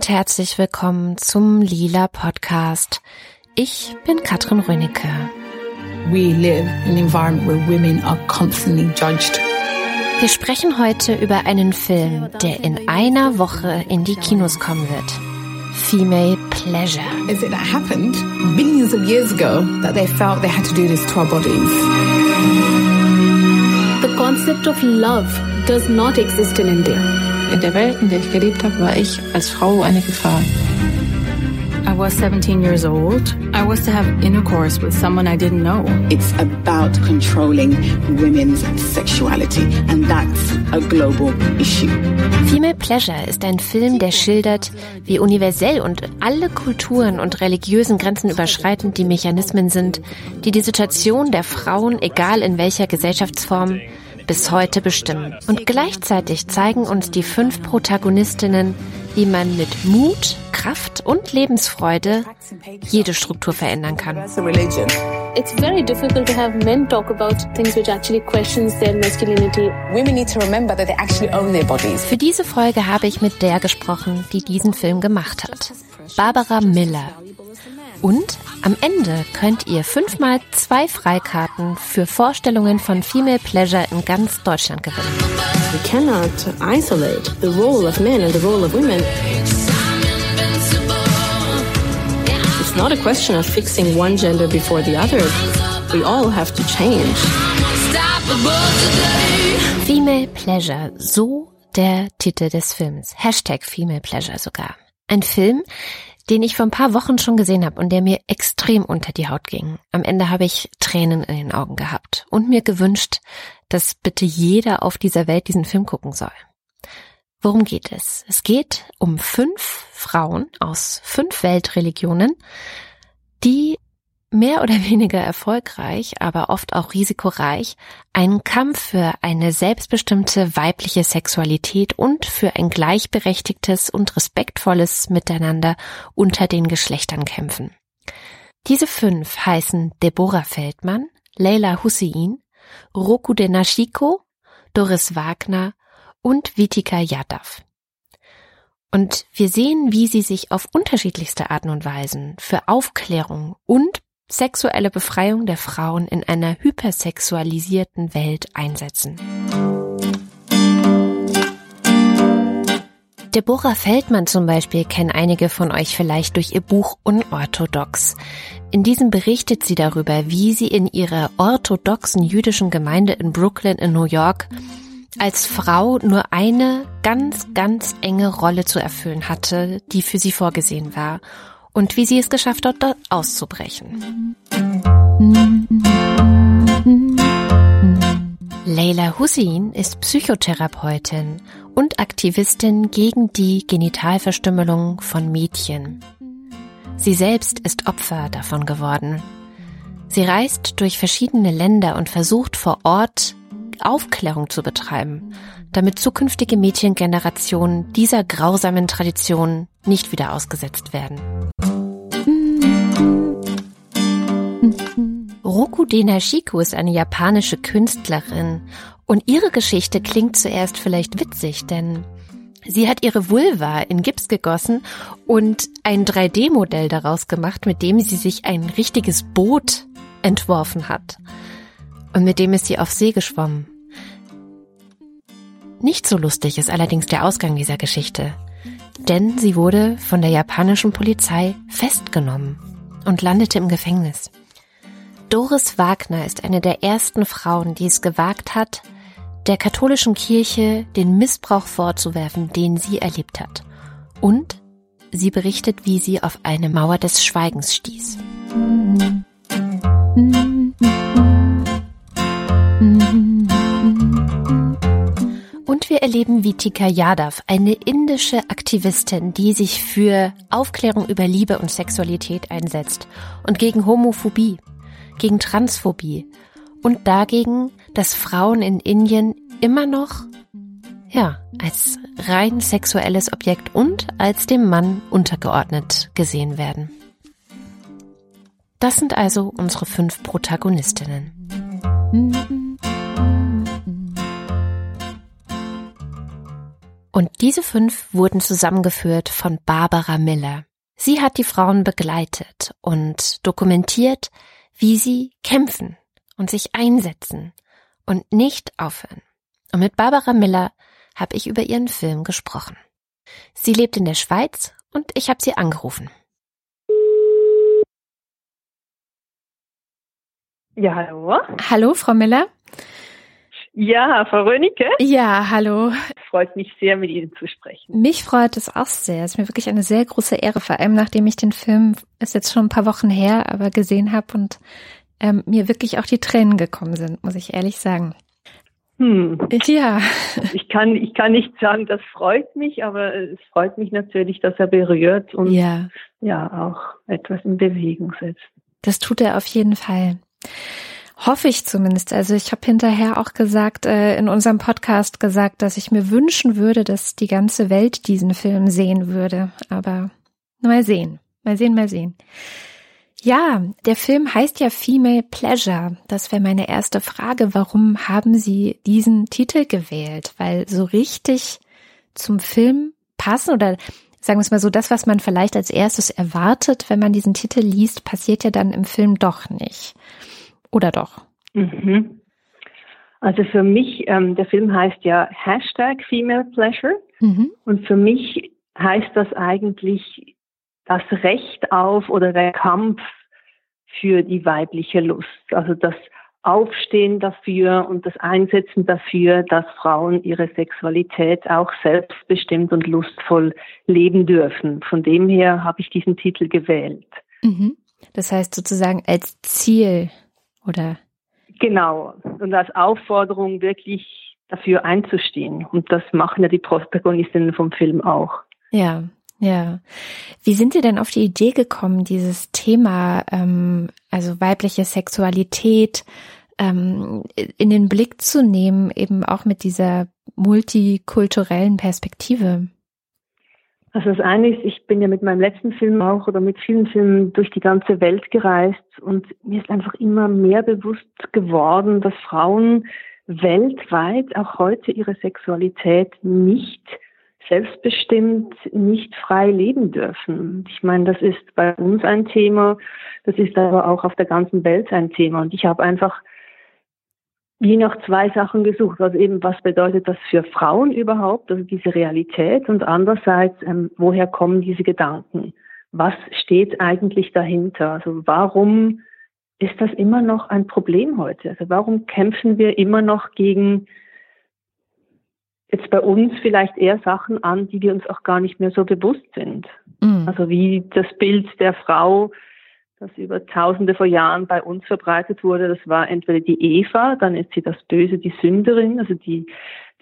Und herzlich willkommen zum Lila Podcast. Ich bin Katrin Rönicke. We live in an environment where women are constantly judged. Wir sprechen heute über einen Film, der in einer Woche in die Kinos kommen wird. Female Pleasure. Is it that happened billions of years ago that they felt they had to do this to our bodies? The concept of love does not exist in India. In der Welt, in der ich gelebt habe, war ich als Frau eine Gefahr. I was 17 years old. I was to have intercourse with someone I didn't know. It's about controlling women's sexuality and that's a global issue. Female Pleasure ist ein Film, der schildert, wie universell und alle Kulturen und religiösen Grenzen überschreitend die Mechanismen sind, die die Situation der Frauen, egal in welcher Gesellschaftsform, bis heute bestimmen. Und gleichzeitig zeigen uns die fünf Protagonistinnen, wie man mit Mut, Kraft und Lebensfreude jede Struktur verändern kann. It's very difficult to have men talk about things which actually questions their masculinity. Women need to remember that they actually own their bodies. Für diese Folge habe ich mit der gesprochen, die diesen Film gemacht hat. Barbara Miller. Und am Ende könnt ihr fünfmal zwei Freikarten für Vorstellungen von Female Pleasure in ganz Deutschland gewinnen. We cannot isolate the role of men and the role of women. It's not a question of fixing one gender before the other. We all have to change. Female Pleasure, so der Titel des Films. Hashtag Female Pleasure sogar. Ein Film, den ich vor ein paar Wochen schon gesehen habe und der mir extrem unter die Haut ging. Am Ende habe ich Tränen in den Augen gehabt und mir gewünscht, dass bitte jeder auf dieser Welt diesen Film gucken soll. Worum geht es? Es geht um fünf Frauen aus fünf Weltreligionen, die mehr oder weniger erfolgreich, aber oft auch risikoreich, einen Kampf für eine selbstbestimmte weibliche Sexualität und für ein gleichberechtigtes und respektvolles Miteinander unter den Geschlechtern kämpfen. Diese fünf heißen Deborah Feldmann, Leila Hussein, Roku Denashiko, Doris Wagner und Vitika Yadav. Und wir sehen, wie sie sich auf unterschiedlichste Arten und Weisen für Aufklärung und sexuelle Befreiung der Frauen in einer hypersexualisierten Welt einsetzen. Deborah Feldmann zum Beispiel kennen einige von euch vielleicht durch ihr Buch Unorthodox. In diesem berichtet sie darüber, wie sie in ihrer orthodoxen jüdischen Gemeinde in Brooklyn in New York als Frau nur eine ganz, ganz enge Rolle zu erfüllen hatte, die für sie vorgesehen war und wie sie es geschafft hat, dort auszubrechen. Leila Hussein ist Psychotherapeutin und Aktivistin gegen die Genitalverstümmelung von Mädchen. Sie selbst ist Opfer davon geworden. Sie reist durch verschiedene Länder und versucht vor Ort Aufklärung zu betreiben, damit zukünftige Mädchengenerationen dieser grausamen Tradition nicht wieder ausgesetzt werden. Roku Denashiko ist eine japanische Künstlerin und ihre Geschichte klingt zuerst vielleicht witzig, denn sie hat ihre Vulva in Gips gegossen und ein 3D-Modell daraus gemacht, mit dem sie sich ein richtiges Boot entworfen hat. Und mit dem ist sie auf See geschwommen. Nicht so lustig ist allerdings der Ausgang dieser Geschichte, denn sie wurde von der japanischen Polizei festgenommen und landete im Gefängnis. Doris Wagner ist eine der ersten Frauen, die es gewagt hat, der katholischen Kirche den Missbrauch vorzuwerfen, den sie erlebt hat. Und sie berichtet, wie sie auf eine Mauer des Schweigens stieß. Und wir erleben Vitika Yadav, eine indische Aktivistin, die sich für Aufklärung über Liebe und Sexualität einsetzt und gegen Homophobie gegen Transphobie und dagegen, dass Frauen in Indien immer noch, ja, als rein sexuelles Objekt und als dem Mann untergeordnet gesehen werden. Das sind also unsere fünf Protagonistinnen. Und diese fünf wurden zusammengeführt von Barbara Miller. Sie hat die Frauen begleitet und dokumentiert, wie sie kämpfen und sich einsetzen und nicht aufhören. Und mit Barbara Miller habe ich über ihren Film gesprochen. Sie lebt in der Schweiz und ich habe sie angerufen. Ja, hallo. Hallo, Frau Miller. Ja, Frau Rönecke. Ja, hallo. Freut mich sehr, mit Ihnen zu sprechen. Mich freut es auch sehr. Es ist mir wirklich eine sehr große Ehre, vor allem nachdem ich den Film, ist jetzt schon ein paar Wochen her, aber gesehen habe und ähm, mir wirklich auch die Tränen gekommen sind, muss ich ehrlich sagen. Hm. Ja. Ich kann, ich kann nicht sagen, das freut mich, aber es freut mich natürlich, dass er berührt und ja, ja auch etwas in Bewegung setzt. das tut er auf jeden Fall. Hoffe ich zumindest. Also ich habe hinterher auch gesagt, äh, in unserem Podcast gesagt, dass ich mir wünschen würde, dass die ganze Welt diesen Film sehen würde. Aber mal sehen. Mal sehen, mal sehen. Ja, der Film heißt ja Female Pleasure. Das wäre meine erste Frage. Warum haben Sie diesen Titel gewählt? Weil so richtig zum Film passen oder sagen wir es mal so, das, was man vielleicht als erstes erwartet, wenn man diesen Titel liest, passiert ja dann im Film doch nicht. Oder doch? Mhm. Also für mich, ähm, der Film heißt ja Hashtag Female Pleasure Mhm. und für mich heißt das eigentlich das Recht auf oder der Kampf für die weibliche Lust. Also das Aufstehen dafür und das Einsetzen dafür, dass Frauen ihre Sexualität auch selbstbestimmt und lustvoll leben dürfen. Von dem her habe ich diesen Titel gewählt. Mhm. Das heißt sozusagen als Ziel oder Genau. Und als Aufforderung wirklich dafür einzustehen. Und das machen ja die Protagonistinnen vom Film auch. ja, ja. Wie sind Sie denn auf die Idee gekommen, dieses Thema, ähm, also weibliche Sexualität ähm, in den Blick zu nehmen, eben auch mit dieser multikulturellen Perspektive? Also das eine ist, ich bin ja mit meinem letzten Film auch oder mit vielen Filmen durch die ganze Welt gereist und mir ist einfach immer mehr bewusst geworden, dass Frauen weltweit auch heute ihre Sexualität nicht selbstbestimmt, nicht frei leben dürfen. Ich meine, das ist bei uns ein Thema, das ist aber auch auf der ganzen Welt ein Thema und ich habe einfach je nach zwei Sachen gesucht. Also eben, was bedeutet das für Frauen überhaupt, also diese Realität und andererseits, ähm, woher kommen diese Gedanken? Was steht eigentlich dahinter? Also warum ist das immer noch ein Problem heute? Also warum kämpfen wir immer noch gegen jetzt bei uns vielleicht eher Sachen an, die wir uns auch gar nicht mehr so bewusst sind? Mhm. Also wie das Bild der Frau, das über tausende von Jahren bei uns verbreitet wurde, das war entweder die Eva, dann ist sie das Böse, die Sünderin, also die,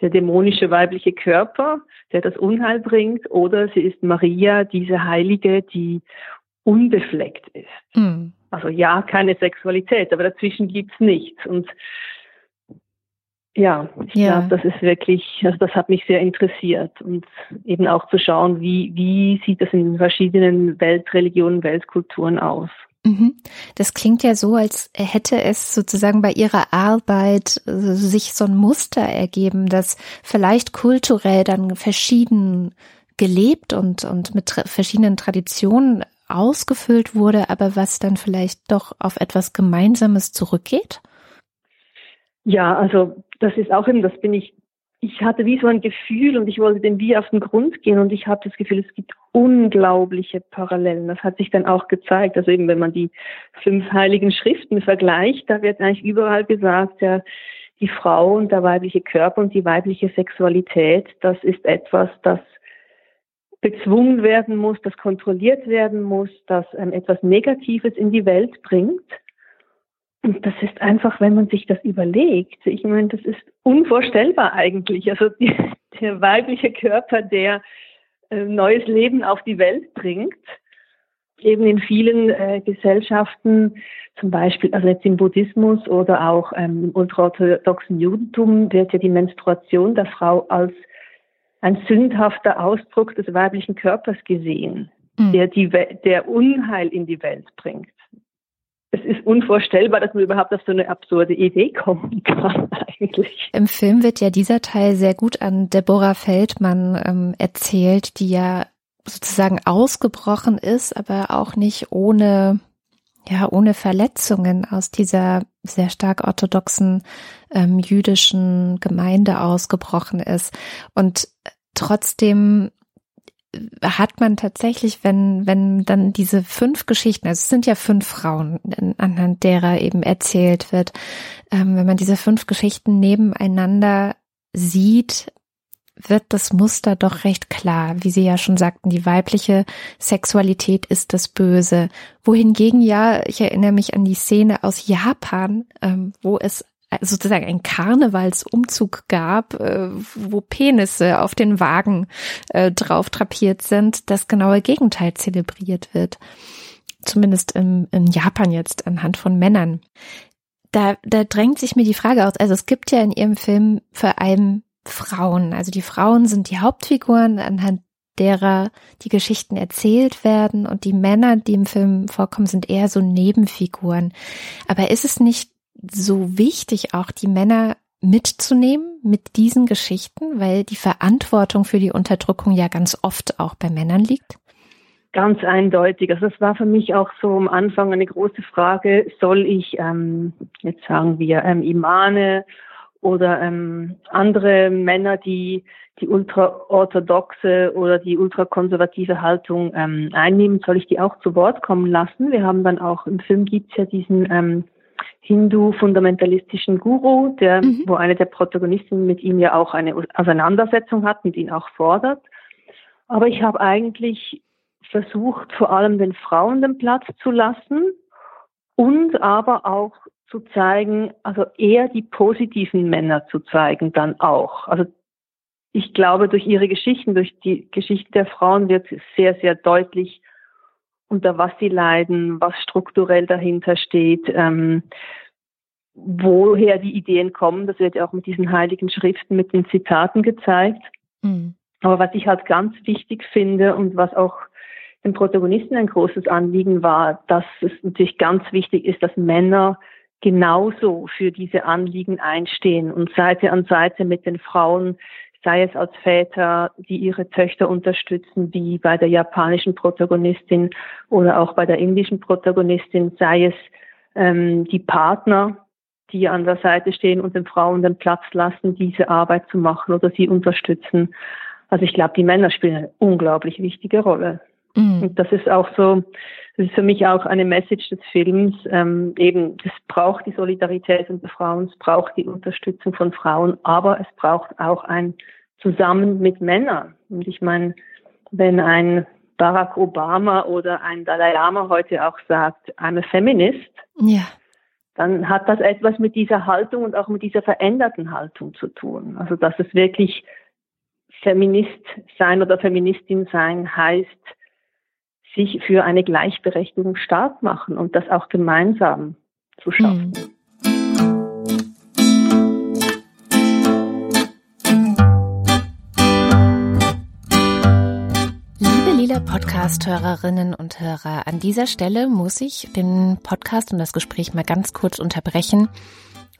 der dämonische weibliche Körper, der das Unheil bringt, oder sie ist Maria, diese Heilige, die unbefleckt ist. Mhm. Also ja, keine Sexualität, aber dazwischen gibt's nichts. Und ja, ich Ja. glaube, das ist wirklich, also das hat mich sehr interessiert und eben auch zu schauen, wie, wie sieht das in den verschiedenen Weltreligionen, Weltkulturen aus. Mhm. Das klingt ja so, als hätte es sozusagen bei Ihrer Arbeit äh, sich so ein Muster ergeben, das vielleicht kulturell dann verschieden gelebt und, und mit verschiedenen Traditionen ausgefüllt wurde, aber was dann vielleicht doch auf etwas Gemeinsames zurückgeht? Ja, also das ist auch eben, das bin ich, ich hatte wie so ein Gefühl und ich wollte dem wie auf den Grund gehen und ich habe das Gefühl, es gibt unglaubliche Parallelen. Das hat sich dann auch gezeigt. Also eben, wenn man die fünf heiligen Schriften vergleicht, da wird eigentlich überall gesagt, ja, die Frau und der weibliche Körper und die weibliche Sexualität, das ist etwas, das bezwungen werden muss, das kontrolliert werden muss, das ähm, etwas Negatives in die Welt bringt. Und das ist einfach, wenn man sich das überlegt, ich meine, das ist unvorstellbar eigentlich. Also die, der weibliche Körper, der äh, neues Leben auf die Welt bringt, eben in vielen äh, Gesellschaften, zum Beispiel, also jetzt im Buddhismus oder auch ähm, im ultraorthodoxen Judentum, wird ja die Menstruation der Frau als ein sündhafter Ausdruck des weiblichen Körpers gesehen, Mhm. der die, der Unheil in die Welt bringt. Es ist unvorstellbar, dass man überhaupt auf so eine absurde Idee kommen kann eigentlich. Im Film wird ja dieser Teil sehr gut an Deborah Feldmann ähm, erzählt, die ja sozusagen ausgebrochen ist, aber auch nicht ohne ja ohne Verletzungen aus dieser sehr stark orthodoxen ähm, jüdischen Gemeinde ausgebrochen ist und trotzdem hat man tatsächlich, wenn, wenn dann diese fünf Geschichten, also es sind ja fünf Frauen, anhand derer eben erzählt wird, ähm, wenn man diese fünf Geschichten nebeneinander sieht, wird das Muster doch recht klar. Wie Sie ja schon sagten, die weibliche Sexualität ist das Böse. Wohingegen ja, ich erinnere mich an die Szene aus Japan, ähm, wo es sozusagen ein Karnevalsumzug gab, äh, wo Penisse auf den Wagen äh, drauf drapiert sind, das genaue Gegenteil zelebriert wird. Zumindest im, in Japan jetzt anhand von Männern. Da, da drängt sich mir die Frage aus, also es gibt ja in ihrem Film vor allem Frauen. Also die Frauen sind die Hauptfiguren, anhand derer die Geschichten erzählt werden und die Männer, die im Film vorkommen, sind eher so Nebenfiguren. Aber ist es nicht so wichtig, auch die Männer mitzunehmen mit diesen Geschichten, weil die Verantwortung für die Unterdrückung ja ganz oft auch bei Männern liegt? Ganz eindeutig. Also das war für mich auch so am Anfang eine große Frage, soll ich, ähm, jetzt sagen wir, ähm, Imane oder ähm, andere Männer, die die ultraorthodoxe oder die ultrakonservative Haltung ähm, einnehmen, soll ich die auch zu Wort kommen lassen? Wir haben dann auch im Film gibt's ja diesen ähm, Hindu-fundamentalistischen Guru, der, mhm. wo eine der Protagonisten mit ihm ja auch eine Auseinandersetzung hat und ihn auch fordert. Aber ich habe eigentlich versucht, vor allem den Frauen den Platz zu lassen und aber auch zu zeigen, also eher die positiven Männer zu zeigen dann auch. Also ich glaube, durch ihre Geschichten, durch die Geschichte der Frauen wird sehr, sehr deutlich, unter was sie leiden, was strukturell dahinter steht, ähm, woher die Ideen kommen. Das wird ja auch mit diesen heiligen Schriften, mit den Zitaten gezeigt. Mhm. Aber was ich halt ganz wichtig finde und was auch den Protagonisten ein großes Anliegen war, dass es natürlich ganz wichtig ist, dass Männer genauso für diese Anliegen einstehen und Seite an Seite mit den Frauen, sei es als Väter, die ihre Töchter unterstützen, wie bei der japanischen Protagonistin oder auch bei der indischen Protagonistin, sei es ähm, die Partner, die an der Seite stehen und den Frauen den Platz lassen, diese Arbeit zu machen oder sie unterstützen. Also ich glaube, die Männer spielen eine unglaublich wichtige Rolle. Mhm. Und das ist auch so, das ist für mich auch eine Message des Films. Ähm, eben, es braucht die Solidarität unter Frauen, es braucht die Unterstützung von Frauen, aber es braucht auch ein Zusammen mit Männern. Und ich meine, wenn ein Barack Obama oder ein Dalai Lama heute auch sagt, I'm a feminist, ja. dann hat das etwas mit dieser Haltung und auch mit dieser veränderten Haltung zu tun. Also dass es wirklich Feminist sein oder Feministin sein heißt, sich für eine Gleichberechtigung stark machen und das auch gemeinsam zu schaffen. Mhm. Liebe Podcast-Hörerinnen und Hörer, an dieser Stelle muss ich den Podcast und das Gespräch mal ganz kurz unterbrechen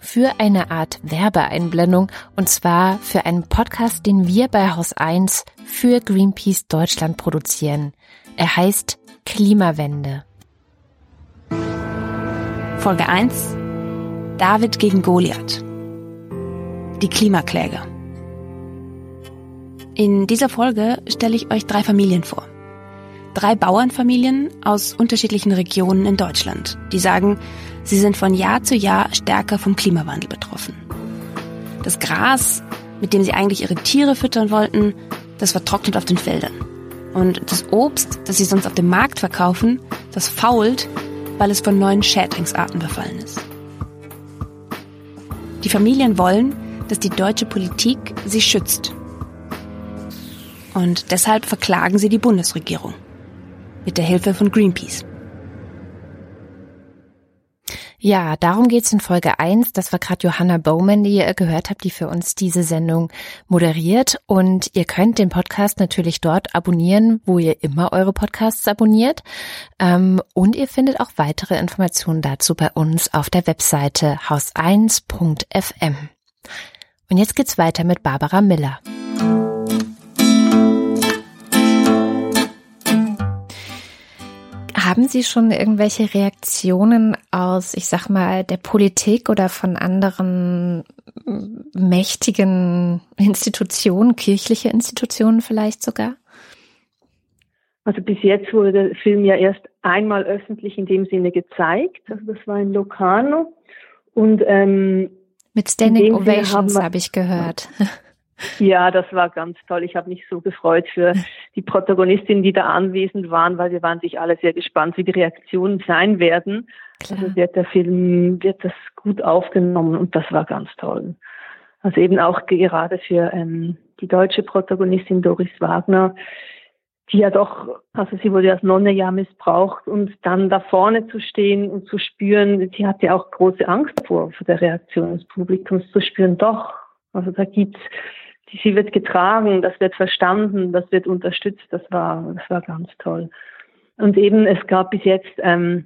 für eine Art Werbeeinblendung und zwar für einen Podcast, den wir bei Haus 1 für Greenpeace Deutschland produzieren. Er heißt Klimawende. Folge 1 David gegen Goliath. Die Klimakläger. In dieser Folge stelle ich euch drei Familien vor. Drei Bauernfamilien aus unterschiedlichen Regionen in Deutschland, die sagen, sie sind von Jahr zu Jahr stärker vom Klimawandel betroffen. Das Gras, mit dem sie eigentlich ihre Tiere füttern wollten, das vertrocknet auf den Feldern. Und das Obst, das sie sonst auf dem Markt verkaufen, das fault, weil es von neuen Schädlingsarten befallen ist. Die Familien wollen, dass die deutsche Politik sie schützt. Und deshalb verklagen sie die Bundesregierung mit der Hilfe von Greenpeace. Ja, darum geht's in Folge 1. Das war gerade Johanna Bowman, die ihr gehört habt, die für uns diese Sendung moderiert. Und ihr könnt den Podcast natürlich dort abonnieren, wo ihr immer eure Podcasts abonniert. Ähm, und ihr findet auch weitere Informationen dazu bei uns auf der Webseite haus1.fm. Und jetzt geht's weiter mit Barbara Miller. Haben Sie schon irgendwelche Reaktionen aus, ich sag mal, der Politik oder von anderen mächtigen Institutionen, kirchliche Institutionen vielleicht sogar? Also bis jetzt wurde der Film ja erst einmal öffentlich in dem Sinne gezeigt. Also das war in Locarno. Und ähm, mit Standing Ovations habe ich gehört. Ja, das war ganz toll. Ich habe mich so gefreut für die Protagonistinnen, die da anwesend waren, weil wir waren sich alle sehr gespannt, wie die Reaktionen sein werden. Klar. Also wird der Film, wird das gut aufgenommen und das war ganz toll. Also eben auch gerade für ähm, die deutsche Protagonistin Doris Wagner, die ja doch, also sie wurde als Nonne ja missbraucht und dann da vorne zu stehen und zu spüren, sie hatte auch große Angst davor, vor der Reaktion des Publikums zu spüren, doch, also da gibt's sie wird getragen, das wird verstanden, das wird unterstützt. Das war, das war ganz toll. Und eben, es gab bis jetzt ähm,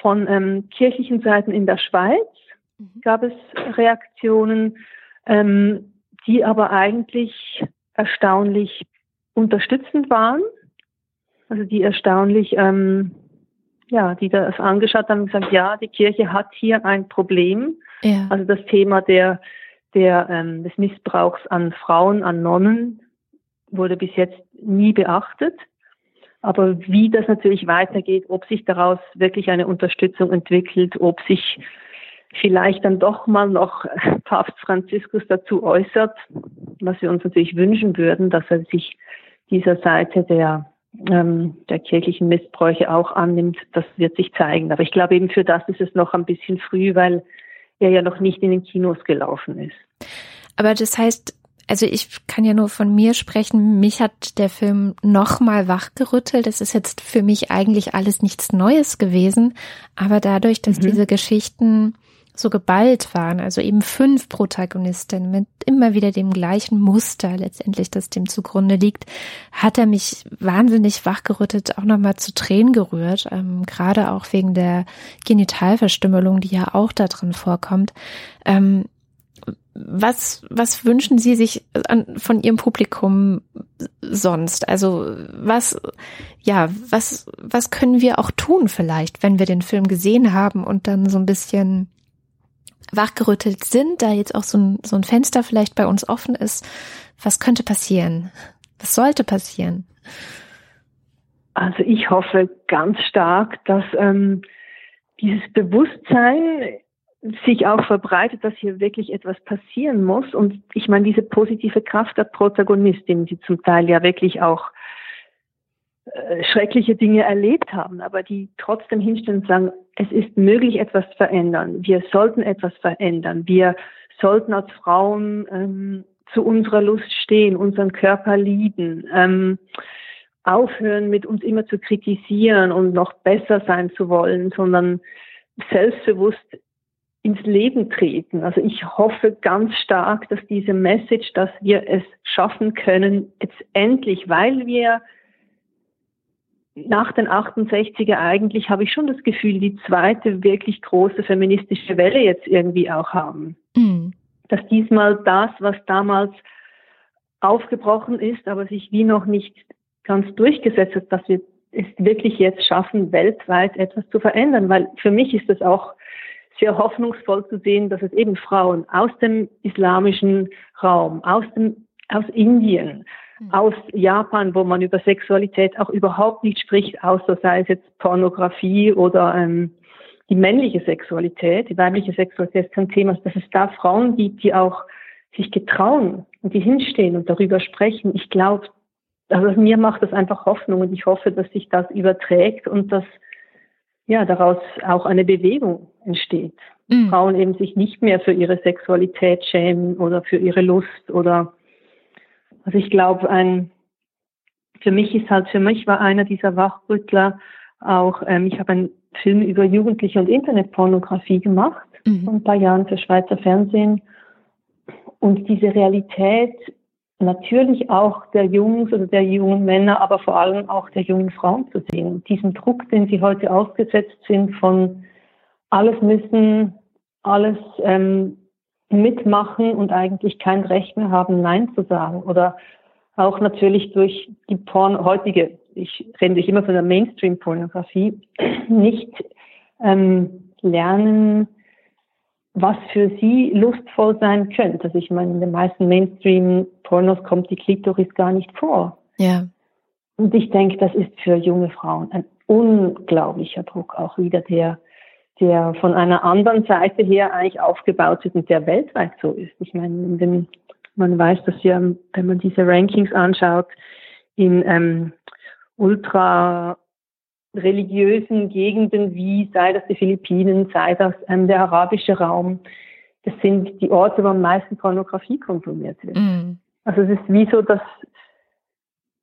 von ähm, kirchlichen Seiten in der Schweiz mhm. gab es Reaktionen, ähm, die aber eigentlich erstaunlich unterstützend waren. Also die erstaunlich, ähm, ja, die das angeschaut haben und gesagt, ja, die Kirche hat hier ein Problem. Ja. Also das Thema der der, ähm, des Missbrauchs an Frauen, an Nonnen wurde bis jetzt nie beachtet. Aber wie das natürlich weitergeht, ob sich daraus wirklich eine Unterstützung entwickelt, ob sich vielleicht dann doch mal noch Papst Franziskus dazu äußert, was wir uns natürlich wünschen würden, dass er sich dieser Seite der, ähm, der kirchlichen Missbräuche auch annimmt, das wird sich zeigen. Aber ich glaube eben für das ist es noch ein bisschen früh, weil der ja noch nicht in den Kinos gelaufen ist. Aber das heißt, also ich kann ja nur von mir sprechen, mich hat der Film nochmal wachgerüttelt. Es ist jetzt für mich eigentlich alles nichts Neues gewesen, aber dadurch, dass mhm. diese Geschichten so geballt waren, also eben fünf Protagonistinnen mit immer wieder dem gleichen Muster letztendlich, das dem zugrunde liegt, hat er mich wahnsinnig wachgerüttet, auch nochmal zu Tränen gerührt, ähm, gerade auch wegen der Genitalverstümmelung, die ja auch da drin vorkommt. Ähm, was, was wünschen Sie sich an, von Ihrem Publikum sonst? Also was, ja, was, was können wir auch tun vielleicht, wenn wir den Film gesehen haben und dann so ein bisschen wachgerüttelt sind, da jetzt auch so ein, so ein Fenster vielleicht bei uns offen ist, was könnte passieren? Was sollte passieren? Also ich hoffe ganz stark, dass ähm, dieses Bewusstsein sich auch verbreitet, dass hier wirklich etwas passieren muss. Und ich meine, diese positive Kraft der Protagonistin, die zum Teil ja wirklich auch äh, schreckliche Dinge erlebt haben, aber die trotzdem hinstellen und sagen, es ist möglich, etwas zu verändern. Wir sollten etwas verändern. Wir sollten als Frauen ähm, zu unserer Lust stehen, unseren Körper lieben, ähm, aufhören, mit uns immer zu kritisieren und noch besser sein zu wollen, sondern selbstbewusst ins Leben treten. Also ich hoffe ganz stark, dass diese Message, dass wir es schaffen können, jetzt endlich, weil wir nach den 68er eigentlich habe ich schon das Gefühl, die zweite wirklich große feministische Welle jetzt irgendwie auch haben. Mhm. Dass diesmal das, was damals aufgebrochen ist, aber sich wie noch nicht ganz durchgesetzt hat, dass wir es wirklich jetzt schaffen, weltweit etwas zu verändern. Weil für mich ist es auch sehr hoffnungsvoll zu sehen, dass es eben Frauen aus dem islamischen Raum, aus dem, aus Indien, hm. aus Japan, wo man über Sexualität auch überhaupt nicht spricht, außer sei es jetzt Pornografie oder ähm, die männliche Sexualität, die weibliche Sexualität ist kein Thema, dass es da Frauen gibt, die auch sich getrauen und die hinstehen und darüber sprechen. Ich glaube, also mir macht das einfach Hoffnung und ich hoffe, dass sich das überträgt und dass ja daraus auch eine Bewegung entsteht. Mhm. Frauen eben sich nicht mehr für ihre Sexualität schämen oder für ihre Lust oder also ich glaube, ein, für mich ist halt, für mich war einer dieser Wachrüttler auch, ähm, ich habe einen Film über Jugendliche und Internetpornografie gemacht, mhm. vor ein paar Jahren für Schweizer Fernsehen. Und diese Realität natürlich auch der Jungs oder der jungen Männer, aber vor allem auch der jungen Frauen zu sehen. Diesen Druck, den sie heute ausgesetzt sind von alles müssen, alles ähm, mitmachen und eigentlich kein Recht mehr haben, Nein zu sagen. Oder auch natürlich durch die Porn, heutige, ich rede nicht immer von der Mainstream-Pornografie, nicht ähm, lernen, was für sie lustvoll sein könnte. Also ich meine, in den meisten Mainstream-Pornos kommt die Klitoris gar nicht vor. Ja. Und ich denke, das ist für junge Frauen ein unglaublicher Druck auch wieder, der, der von einer anderen Seite her eigentlich aufgebaut ist und der weltweit so ist. Ich meine, den, man weiß, dass ja, wenn man diese Rankings anschaut, in ähm, ultra religiösen Gegenden wie, sei das die Philippinen, sei das ähm, der arabische Raum, das sind die Orte, wo am meisten Pornografie konsumiert wird. Mm. Also es ist wie so, das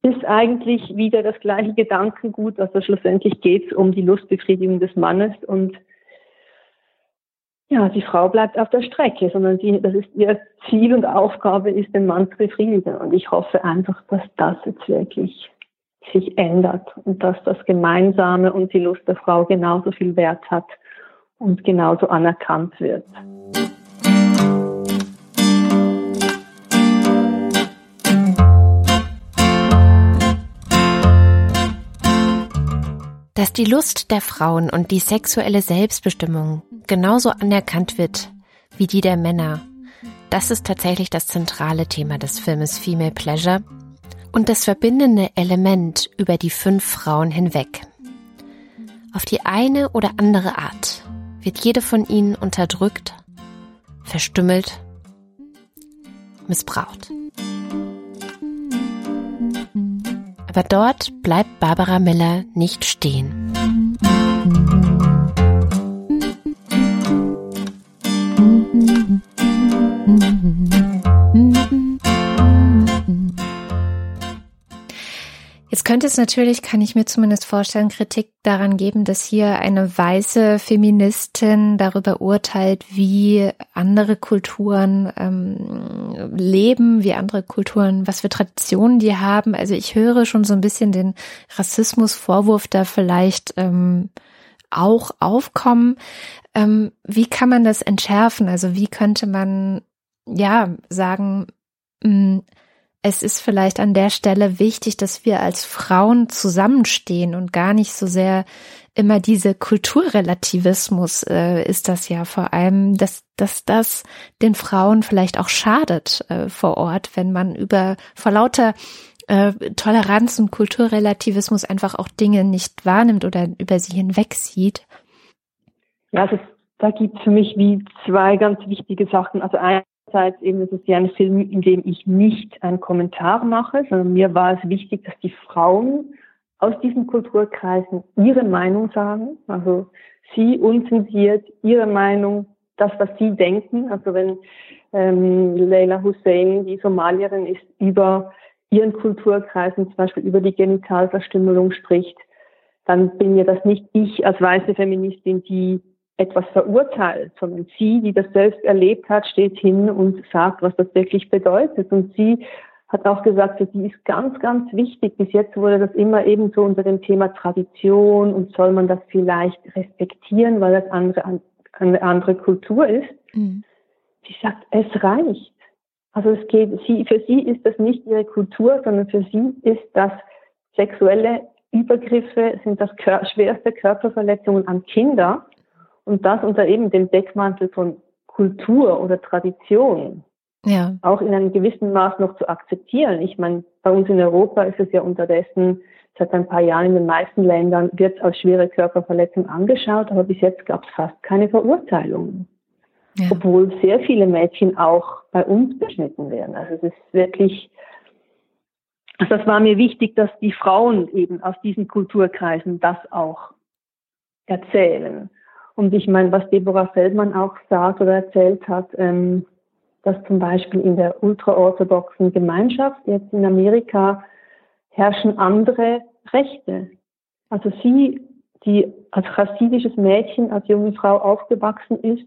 ist eigentlich wieder das gleiche Gedankengut, also schlussendlich geht es um die Lustbefriedigung des Mannes und ja, die Frau bleibt auf der Strecke, sondern sie, das ist ihr Ziel und Aufgabe ist, den Mann zu befriedigen. Und ich hoffe einfach, dass das jetzt wirklich sich ändert und dass das Gemeinsame und die Lust der Frau genauso viel Wert hat und genauso anerkannt wird. Dass die Lust der Frauen und die sexuelle Selbstbestimmung genauso anerkannt wird wie die der Männer, das ist tatsächlich das zentrale Thema des Filmes Female Pleasure und das verbindende Element über die fünf Frauen hinweg. Auf die eine oder andere Art wird jede von ihnen unterdrückt, verstümmelt, missbraucht. Aber dort bleibt Barbara Miller nicht stehen. Könnte es natürlich, kann ich mir zumindest vorstellen, Kritik daran geben, dass hier eine weiße Feministin darüber urteilt, wie andere Kulturen ähm, leben, wie andere Kulturen, was für Traditionen die haben. Also ich höre schon so ein bisschen den Rassismusvorwurf da vielleicht ähm, auch aufkommen. Ähm, wie kann man das entschärfen? Also wie könnte man ja sagen, mh, hm, es ist vielleicht an der Stelle wichtig, dass wir als Frauen zusammenstehen und gar nicht so sehr immer diese Kulturrelativismus äh, ist das ja vor allem, dass, dass das den Frauen vielleicht auch schadet äh, vor Ort, wenn man über vor lauter äh, Toleranz und Kulturrelativismus einfach auch Dinge nicht wahrnimmt oder über sie hinwegsieht. Ja, also da gibt es für mich wie zwei ganz wichtige Sachen. Also ein einerseits eben, es ist ja ein Film, in dem ich nicht einen Kommentar mache, sondern mir war es wichtig, dass die Frauen aus diesen Kulturkreisen ihre Meinung sagen, also sie unzensiert ihre Meinung, das, was sie denken. Also wenn ähm, Leila Hussein, die Somalierin ist, über ihren Kulturkreisen, zum Beispiel über die Genitalverstümmelung spricht, dann bin ja das nicht ich als weiße Feministin, die etwas verurteilt, sondern sie, die das selbst erlebt hat, steht hin und sagt, was das wirklich bedeutet. Und sie hat auch gesagt, für sie ist ganz, ganz wichtig. Bis jetzt wurde das immer eben so unter dem Thema Tradition und soll man das vielleicht respektieren, weil das andere, eine andere Kultur ist. Mhm. Sie sagt, es reicht. Also es geht, sie, für sie ist das nicht ihre Kultur, sondern für sie ist das sexuelle Übergriffe, sind das schwerste Körperverletzungen an Kinder. Und das unter eben dem Deckmantel von Kultur oder Tradition. Ja. Auch in einem gewissen Maß noch zu akzeptieren. Ich meine, bei uns in Europa ist es ja unterdessen seit ein paar Jahren in den meisten Ländern wird als schwere Körperverletzung angeschaut, aber bis jetzt gab es fast keine Verurteilungen. Ja. Obwohl sehr viele Mädchen auch bei uns beschnitten werden. Also es ist wirklich, also das war mir wichtig, dass die Frauen eben aus diesen Kulturkreisen das auch erzählen. Und ich meine, was Deborah Feldmann auch sagt oder erzählt hat, ähm, dass zum Beispiel in der ultraorthodoxen Gemeinschaft jetzt in Amerika herrschen andere Rechte. Also sie die als chassidisches Mädchen, als junge Frau aufgewachsen ist,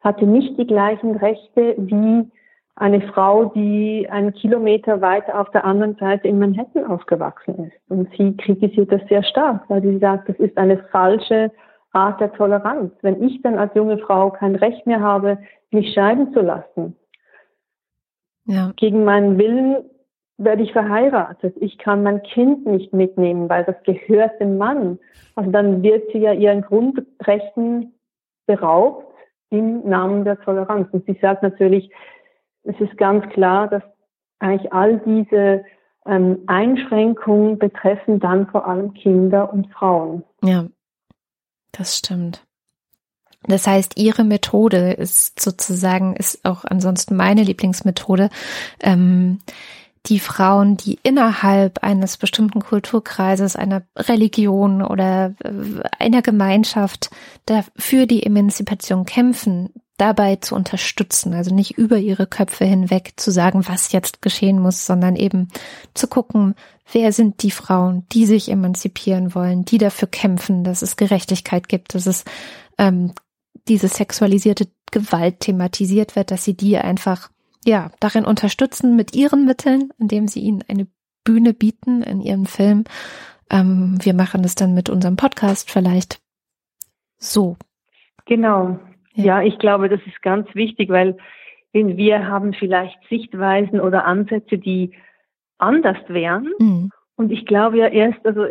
hatte nicht die gleichen Rechte wie eine Frau, die einen Kilometer weiter auf der anderen Seite in Manhattan aufgewachsen ist. Und sie kritisiert das sehr stark, weil sie sagt, das ist eine falsche Art der Toleranz. Wenn ich dann als junge Frau kein Recht mehr habe, mich scheiden zu lassen, ja. gegen meinen Willen werde ich verheiratet. Ich kann mein Kind nicht mitnehmen, weil das gehört dem Mann. Also dann wird sie ja ihren Grundrechten beraubt im Namen der Toleranz. Und sie sagt natürlich, es ist ganz klar, dass eigentlich all diese ähm, Einschränkungen betreffen dann vor allem Kinder und Frauen. Ja, das stimmt. Das heißt, ihre Methode ist sozusagen, ist auch ansonsten meine Lieblingsmethode, ähm, die Frauen, die innerhalb eines bestimmten Kulturkreises, einer Religion oder äh, einer Gemeinschaft für die Emanzipation kämpfen, dabei zu unterstützen, also nicht über ihre Köpfe hinweg zu sagen, was jetzt geschehen muss, sondern eben zu gucken, wer sind die Frauen, die sich emanzipieren wollen, die dafür kämpfen, dass es Gerechtigkeit gibt, dass es ähm, diese sexualisierte Gewalt thematisiert wird, dass sie die einfach ja darin unterstützen mit ihren Mitteln, indem sie ihnen eine Bühne bieten in ihrem Film. Ähm, wir machen es dann mit unserem Podcast vielleicht so. Genau, ja. ich glaube, das ist ganz wichtig, weil wir haben vielleicht Sichtweisen oder Ansätze, die anders wären. Mhm. Und ich glaube ja erst, also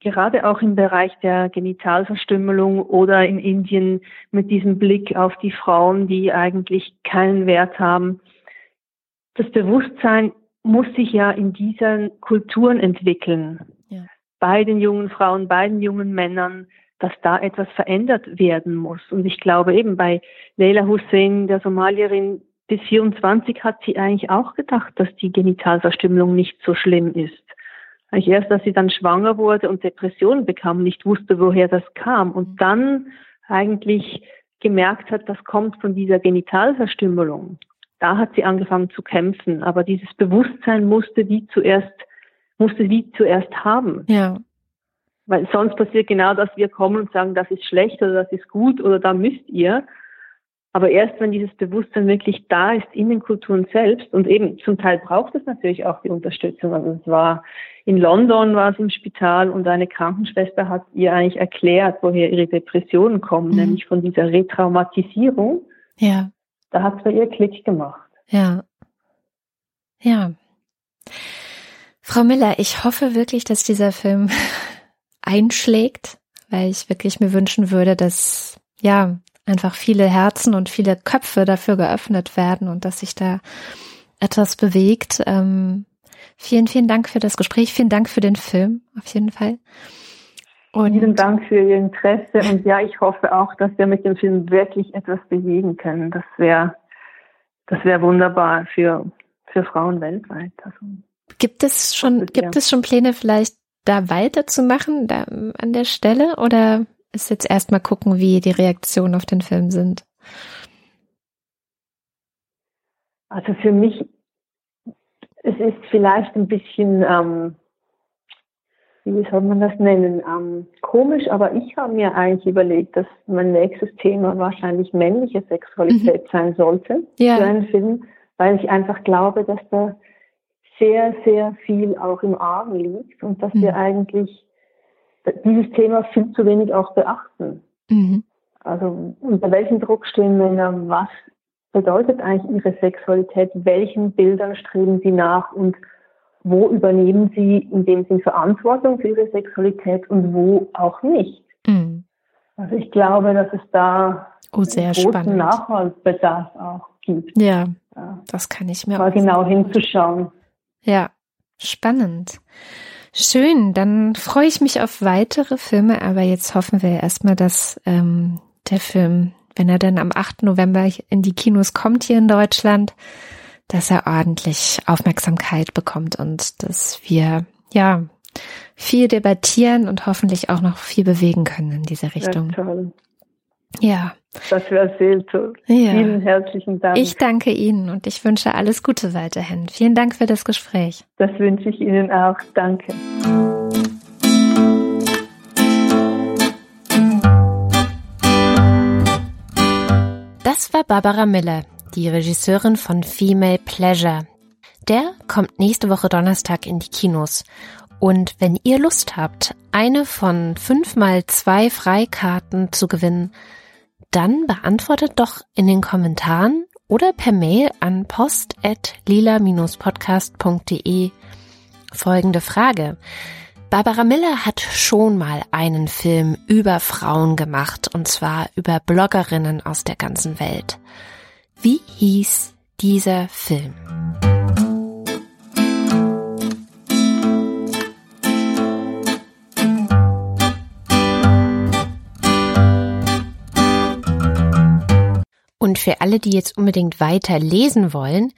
gerade auch im Bereich der Genitalverstümmelung oder in Indien mit diesem Blick auf die Frauen, die eigentlich keinen Wert haben. Das Bewusstsein muss sich ja in diesen Kulturen entwickeln. Ja. Bei den jungen Frauen, bei den jungen Männern, dass da etwas verändert werden muss. Und ich glaube eben bei Leila Hussein, der Somalierin, bis 24 hat sie eigentlich auch gedacht, dass die Genitalverstümmelung nicht so schlimm ist. Eigentlich erst, dass sie dann schwanger wurde und Depressionen bekam, nicht wusste, woher das kam. Und dann eigentlich gemerkt hat, das kommt von dieser Genitalverstümmelung. Da hat sie angefangen zu kämpfen. Aber dieses Bewusstsein musste die zuerst, musste die zuerst haben. Ja. Weil sonst passiert genau, dass wir kommen und sagen, das ist schlecht oder das ist gut oder da müsst ihr. Aber erst wenn dieses Bewusstsein wirklich da ist in den Kulturen selbst und eben zum Teil braucht es natürlich auch die Unterstützung. Also es war in London war es im Spital und eine Krankenschwester hat ihr eigentlich erklärt, woher ihre Depressionen kommen, mhm. nämlich von dieser Retraumatisierung. Ja. Da hat es bei ihr Klick gemacht. Ja. Ja. Frau Miller, ich hoffe wirklich, dass dieser Film einschlägt, weil ich wirklich mir wünschen würde, dass ja einfach viele Herzen und viele Köpfe dafür geöffnet werden und dass sich da etwas bewegt. Ähm, vielen, vielen Dank für das Gespräch. Vielen Dank für den Film, auf jeden Fall. Und Vielen Dank für Ihr Interesse und ja, ich hoffe auch, dass wir mit dem Film wirklich etwas bewegen können. Das wäre, das wäre wunderbar für, für Frauen weltweit. Also, gibt es schon, gibt es schon Pläne vielleicht da weiterzumachen da, an der Stelle oder ist jetzt erstmal gucken, wie die Reaktionen auf den Film sind? Also für mich, es ist vielleicht ein bisschen, ähm, wie soll man das nennen, ähm, komisch, aber ich habe mir eigentlich überlegt, dass mein nächstes Thema wahrscheinlich männliche Sexualität mhm. sein sollte ja. für einen Film, weil ich einfach glaube, dass da sehr, sehr viel auch im Argen liegt und dass mhm. wir eigentlich dieses Thema viel zu wenig auch beachten. Mhm. Also unter welchem Druck stehen Männer? Was bedeutet eigentlich ihre Sexualität? Welchen Bildern streben sie nach? Und wo übernehmen sie in dem Sinn Verantwortung für ihre Sexualität und wo auch nicht? Mhm. Also ich glaube, dass es da oh, sehr großen spannend. Nachholbedarf auch gibt. Ja, ja. das kann ich mir mal genau hinzuschauen. Ja, spannend. Schön, dann freue ich mich auf weitere Filme, aber jetzt hoffen wir erstmal, dass ähm, der Film, wenn er dann am 8. November in die Kinos kommt hier in Deutschland, dass er ordentlich Aufmerksamkeit bekommt und dass wir ja viel debattieren und hoffentlich auch noch viel bewegen können in diese Richtung. Ja. Ja. Das wäre sehr toll. Ja. Vielen herzlichen Dank. Ich danke Ihnen und ich wünsche alles Gute weiterhin. Vielen Dank für das Gespräch. Das wünsche ich Ihnen auch. Danke. Das war Barbara Miller, die Regisseurin von Female Pleasure. Der kommt nächste Woche Donnerstag in die Kinos. Und wenn ihr Lust habt, eine von fünf mal zwei Freikarten zu gewinnen, dann beantwortet doch in den Kommentaren oder per Mail an post.lila-podcast.de folgende Frage. Barbara Miller hat schon mal einen Film über Frauen gemacht, und zwar über Bloggerinnen aus der ganzen Welt. Wie hieß dieser Film? Und für alle, die jetzt unbedingt weiter lesen wollen,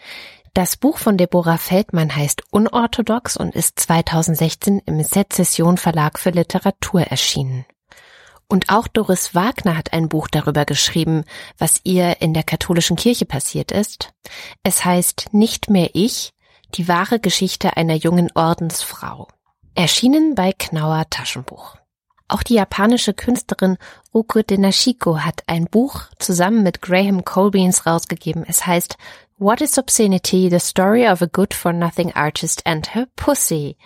das Buch von Deborah Feldmann heißt Unorthodox und ist 2016 im Sezession Verlag für Literatur erschienen. Und auch Doris Wagner hat ein Buch darüber geschrieben, was ihr in der katholischen Kirche passiert ist. Es heißt Nicht mehr ich, die wahre Geschichte einer jungen Ordensfrau. Erschienen bei Knauer Taschenbuch. Auch die japanische Künstlerin Ruko Denashiko hat ein Buch zusammen mit Graham Colbeans rausgegeben. Es heißt What is Obscenity? The Story of a Good for Nothing Artist and Her Pussy.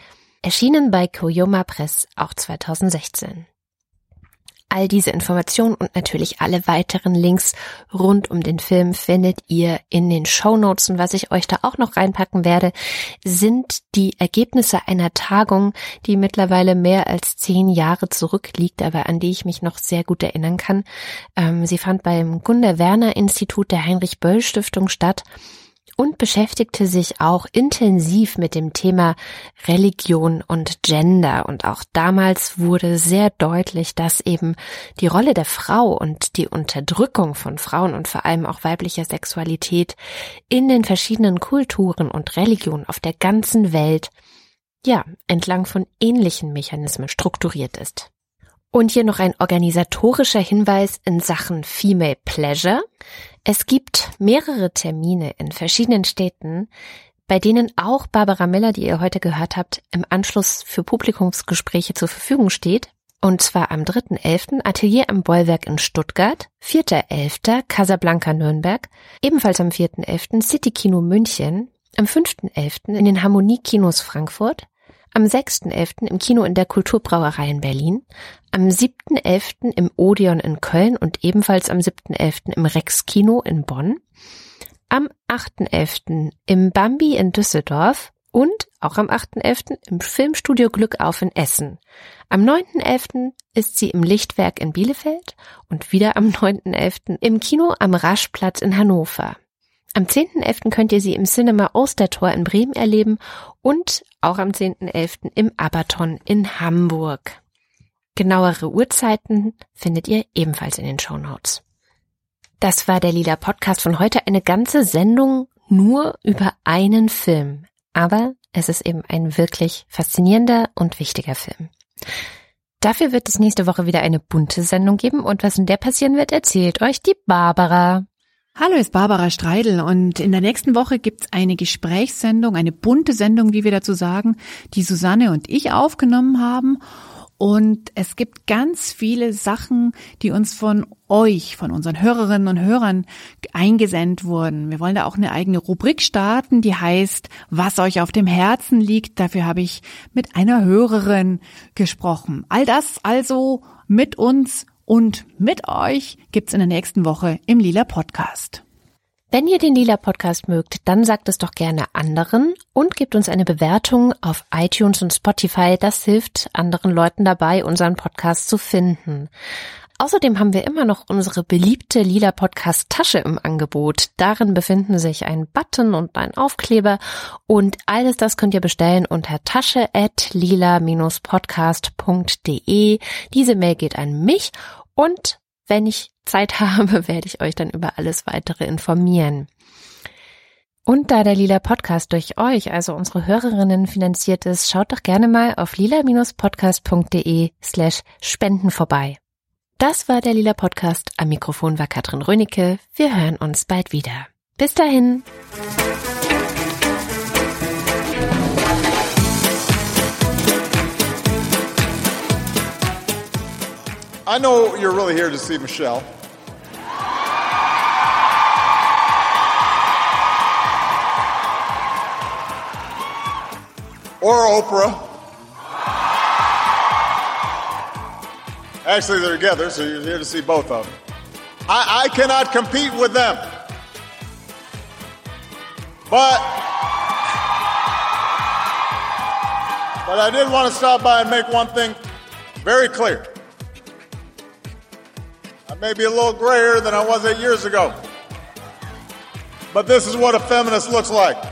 Erschienen bei Koyoma Press, auch 2016. All diese Informationen und natürlich alle weiteren Links rund um den Film findet ihr in den Show Notes. Und was ich euch da auch noch reinpacken werde, sind die Ergebnisse einer Tagung, die mittlerweile mehr als zehn Jahre zurückliegt, aber an die ich mich noch sehr gut erinnern kann. Ähm, sie fand beim Gunda Werner Institut der Heinrich Böll Stiftung statt und beschäftigte sich auch intensiv mit dem Thema Religion und Gender. Und auch damals wurde sehr deutlich, dass eben die Rolle der Frau und die Unterdrückung von Frauen und vor allem auch weiblicher Sexualität in den verschiedenen Kulturen und Religionen auf der ganzen Welt ja, entlang von ähnlichen Mechanismen strukturiert ist. Und hier noch ein organisatorischer Hinweis in Sachen Female Pleasure. Es gibt mehrere Termine in verschiedenen Städten, bei denen auch Barbara Miller, die ihr heute gehört habt, im Anschluss für Publikumsgespräche zur Verfügung steht. Und zwar am 3.11. Atelier am Bollwerk in Stuttgart, 4.11. Casablanca Nürnberg, ebenfalls am 4.11. City Kino München, am 5.11. in den Harmonie Kinos Frankfurt, am 6.11. im Kino in der Kulturbrauerei in Berlin, am 7.11. im Odeon in Köln und ebenfalls am 7.11. im Rex Kino in Bonn, am 8.11. im Bambi in Düsseldorf und auch am 8.11. im Filmstudio Glück auf in Essen. Am 9.11. ist sie im Lichtwerk in Bielefeld und wieder am 9.11. im Kino am Raschplatz in Hannover. Am 10.11. könnt ihr sie im Cinema Ostertor in Bremen erleben und auch am 10.11. im Abaton in Hamburg. Genauere Uhrzeiten findet ihr ebenfalls in den Show Notes. Das war der Lila Podcast von heute, eine ganze Sendung nur über einen Film. Aber es ist eben ein wirklich faszinierender und wichtiger Film. Dafür wird es nächste Woche wieder eine bunte Sendung geben und was in der passieren wird, erzählt euch die Barbara. Hallo, ist Barbara Streidel und in der nächsten Woche gibt's eine Gesprächssendung, eine bunte Sendung, wie wir dazu sagen, die Susanne und ich aufgenommen haben. Und es gibt ganz viele Sachen, die uns von euch, von unseren Hörerinnen und Hörern eingesendet wurden. Wir wollen da auch eine eigene Rubrik starten, die heißt, was euch auf dem Herzen liegt. Dafür habe ich mit einer Hörerin gesprochen. All das also mit uns und mit euch gibt's in der nächsten Woche im Lila Podcast. Wenn ihr den Lila Podcast mögt, dann sagt es doch gerne anderen und gebt uns eine Bewertung auf iTunes und Spotify. Das hilft anderen Leuten dabei, unseren Podcast zu finden. Außerdem haben wir immer noch unsere beliebte Lila Podcast Tasche im Angebot. Darin befinden sich ein Button und ein Aufkleber und alles das könnt ihr bestellen unter tasche@lila-podcast.de. Diese Mail geht an mich und wenn ich Zeit habe, werde ich euch dann über alles weitere informieren. Und da der Lila Podcast durch euch, also unsere Hörerinnen, finanziert ist, schaut doch gerne mal auf lila-podcast.de slash spenden vorbei. Das war der Lila Podcast. Am Mikrofon war Katrin Rönecke. Wir hören uns bald wieder. Bis dahin. I know you're really here to see Michelle. Or Oprah. Actually, they're together, so you're here to see both of them. I, I cannot compete with them. But, but I did want to stop by and make one thing very clear. I may be a little grayer than I was eight years ago. But this is what a feminist looks like.